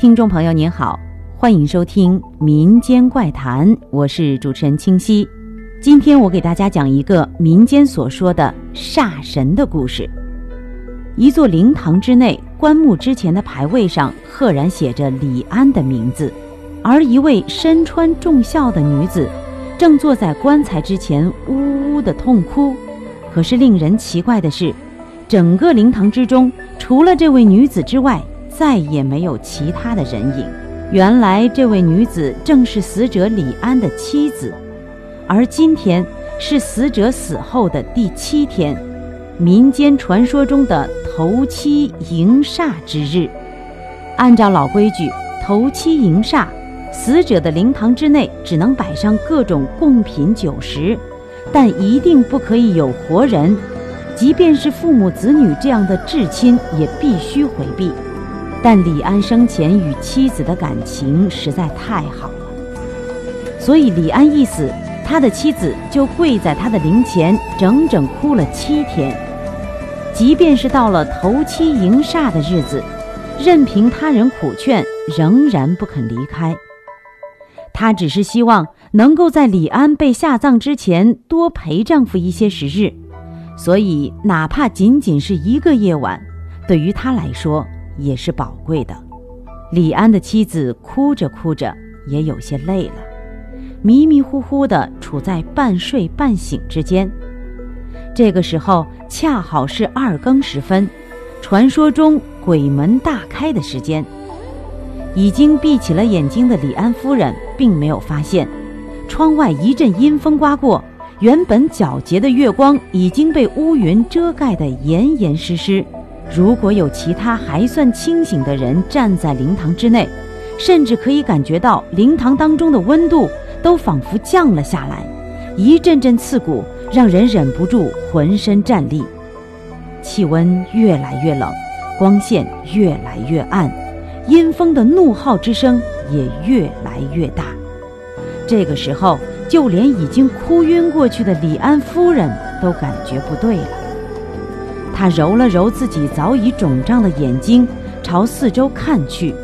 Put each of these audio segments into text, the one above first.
听众朋友您好，欢迎收听《民间怪谈》，我是主持人清溪。今天我给大家讲一个民间所说的煞神的故事。一座灵堂之内，棺木之前的牌位上赫然写着李安的名字，而一位身穿重孝的女子，正坐在棺材之前呜呜的痛哭。可是令人奇怪的是，整个灵堂之中，除了这位女子之外，再也没有其他的人影。原来，这位女子正是死者李安的妻子，而今天是死者死后的第七天，民间传说中的头七迎煞之日。按照老规矩，头七迎煞，死者的灵堂之内只能摆上各种贡品酒食，但一定不可以有活人，即便是父母子女这样的至亲，也必须回避。但李安生前与妻子的感情实在太好了，所以李安一死，他的妻子就跪在他的灵前，整整哭了七天。即便是到了头七迎煞的日子，任凭他人苦劝，仍然不肯离开。他只是希望能够在李安被下葬之前多陪丈夫一些时日，所以哪怕仅仅是一个夜晚，对于他来说。也是宝贵的。李安的妻子哭着哭着，也有些累了，迷迷糊糊的处在半睡半醒之间。这个时候恰好是二更时分，传说中鬼门大开的时间。已经闭起了眼睛的李安夫人并没有发现，窗外一阵阴风刮过，原本皎洁的月光已经被乌云遮盖得严严实实。如果有其他还算清醒的人站在灵堂之内，甚至可以感觉到灵堂当中的温度都仿佛降了下来，一阵阵刺骨，让人忍不住浑身战栗。气温越来越冷，光线越来越暗，阴风的怒号之声也越来越大。这个时候，就连已经哭晕过去的李安夫人都感觉不对了。他揉了揉自己早已肿胀的眼睛，朝四周看去，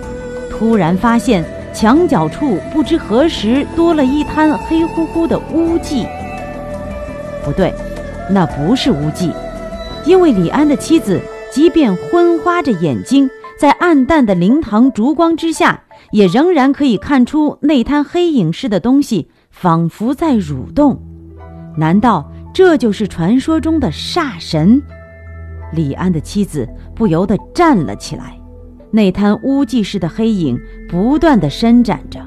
突然发现墙角处不知何时多了一滩黑乎乎的污迹。不对，那不是污迹，因为李安的妻子即便昏花着眼睛，在暗淡的灵堂烛光之下，也仍然可以看出那滩黑影似的东西仿佛在蠕动。难道这就是传说中的煞神？李安的妻子不由得站了起来，那滩污迹似的黑影不断的伸展着，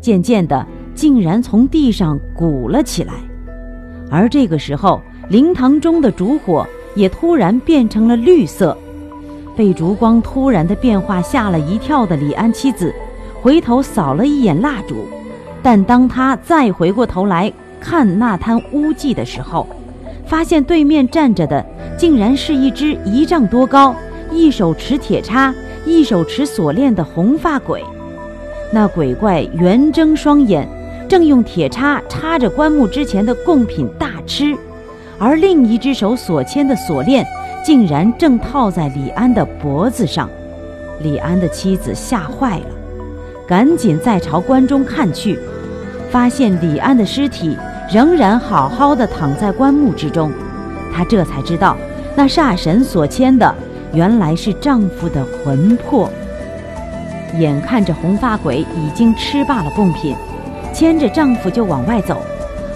渐渐的竟然从地上鼓了起来。而这个时候，灵堂中的烛火也突然变成了绿色。被烛光突然的变化吓了一跳的李安妻子，回头扫了一眼蜡烛，但当他再回过头来看那滩污迹的时候，发现对面站着的。竟然是一只一丈多高、一手持铁叉、一手持锁链的红发鬼。那鬼怪圆睁双眼，正用铁叉插着棺木之前的贡品大吃，而另一只手所牵的锁链竟然正套在李安的脖子上。李安的妻子吓坏了，赶紧再朝棺中看去，发现李安的尸体仍然好好的躺在棺木之中。她这才知道。那煞神所牵的原来是丈夫的魂魄。眼看着红发鬼已经吃罢了贡品，牵着丈夫就往外走，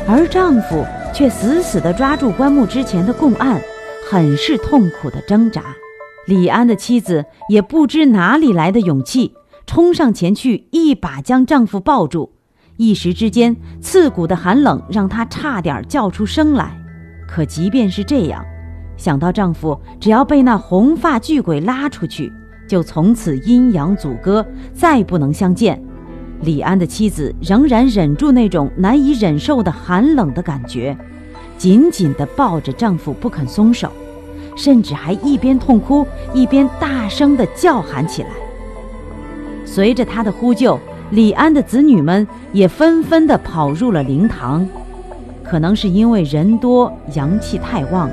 而丈夫却死死地抓住棺木之前的供案，很是痛苦的挣扎。李安的妻子也不知哪里来的勇气，冲上前去，一把将丈夫抱住。一时之间，刺骨的寒冷让她差点叫出声来。可即便是这样，想到丈夫只要被那红发巨鬼拉出去，就从此阴阳阻隔，再不能相见。李安的妻子仍然忍住那种难以忍受的寒冷的感觉，紧紧地抱着丈夫不肯松手，甚至还一边痛哭一边大声地叫喊起来。随着她的呼救，李安的子女们也纷纷地跑入了灵堂。可能是因为人多阳气太旺。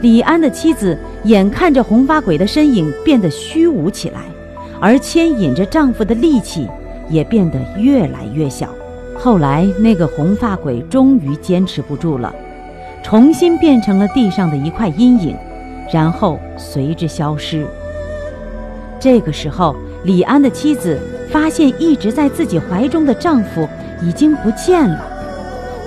李安的妻子眼看着红发鬼的身影变得虚无起来，而牵引着丈夫的力气也变得越来越小。后来，那个红发鬼终于坚持不住了，重新变成了地上的一块阴影，然后随之消失。这个时候，李安的妻子发现一直在自己怀中的丈夫已经不见了，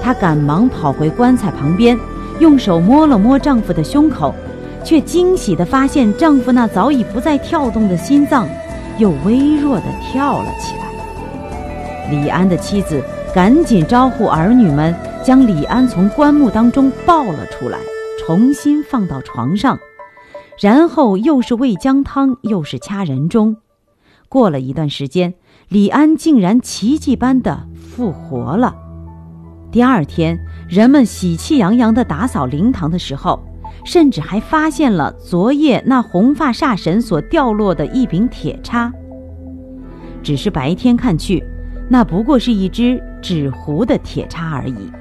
她赶忙跑回棺材旁边，用手摸了摸丈夫的胸口，却惊喜地发现丈夫那早已不再跳动的心脏又微弱地跳了起来。李安的妻子。赶紧招呼儿女们，将李安从棺木当中抱了出来，重新放到床上，然后又是喂姜汤，又是掐人中。过了一段时间，李安竟然奇迹般的复活了。第二天，人们喜气洋洋地打扫灵堂的时候，甚至还发现了昨夜那红发煞神所掉落的一柄铁叉。只是白天看去。那不过是一只纸糊的铁叉而已。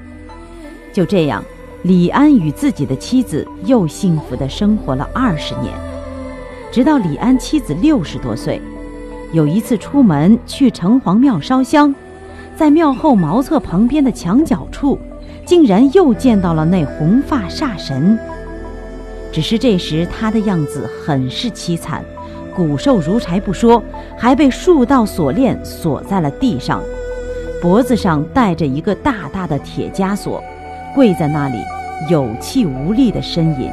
就这样，李安与自己的妻子又幸福地生活了二十年，直到李安妻子六十多岁，有一次出门去城隍庙烧香，在庙后茅厕旁边的墙角处，竟然又见到了那红发煞神。只是这时他的样子很是凄惨。骨瘦如柴不说，还被数道锁链锁在了地上，脖子上戴着一个大大的铁枷锁，跪在那里有气无力的呻吟。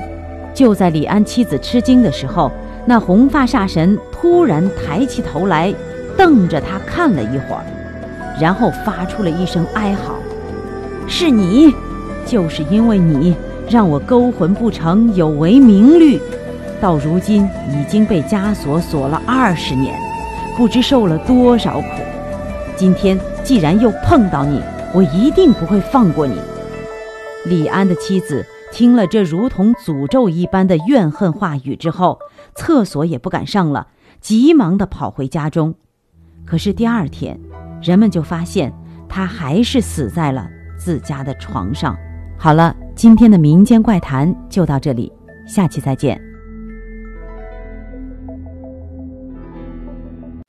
就在李安妻子吃惊的时候，那红发煞神突然抬起头来，瞪着他看了一会儿，然后发出了一声哀嚎：“是你，就是因为你让我勾魂不成，有违明律。”到如今已经被枷锁锁了二十年，不知受了多少苦。今天既然又碰到你，我一定不会放过你。李安的妻子听了这如同诅咒一般的怨恨话语之后，厕所也不敢上了，急忙地跑回家中。可是第二天，人们就发现他还是死在了自家的床上。好了，今天的民间怪谈就到这里，下期再见。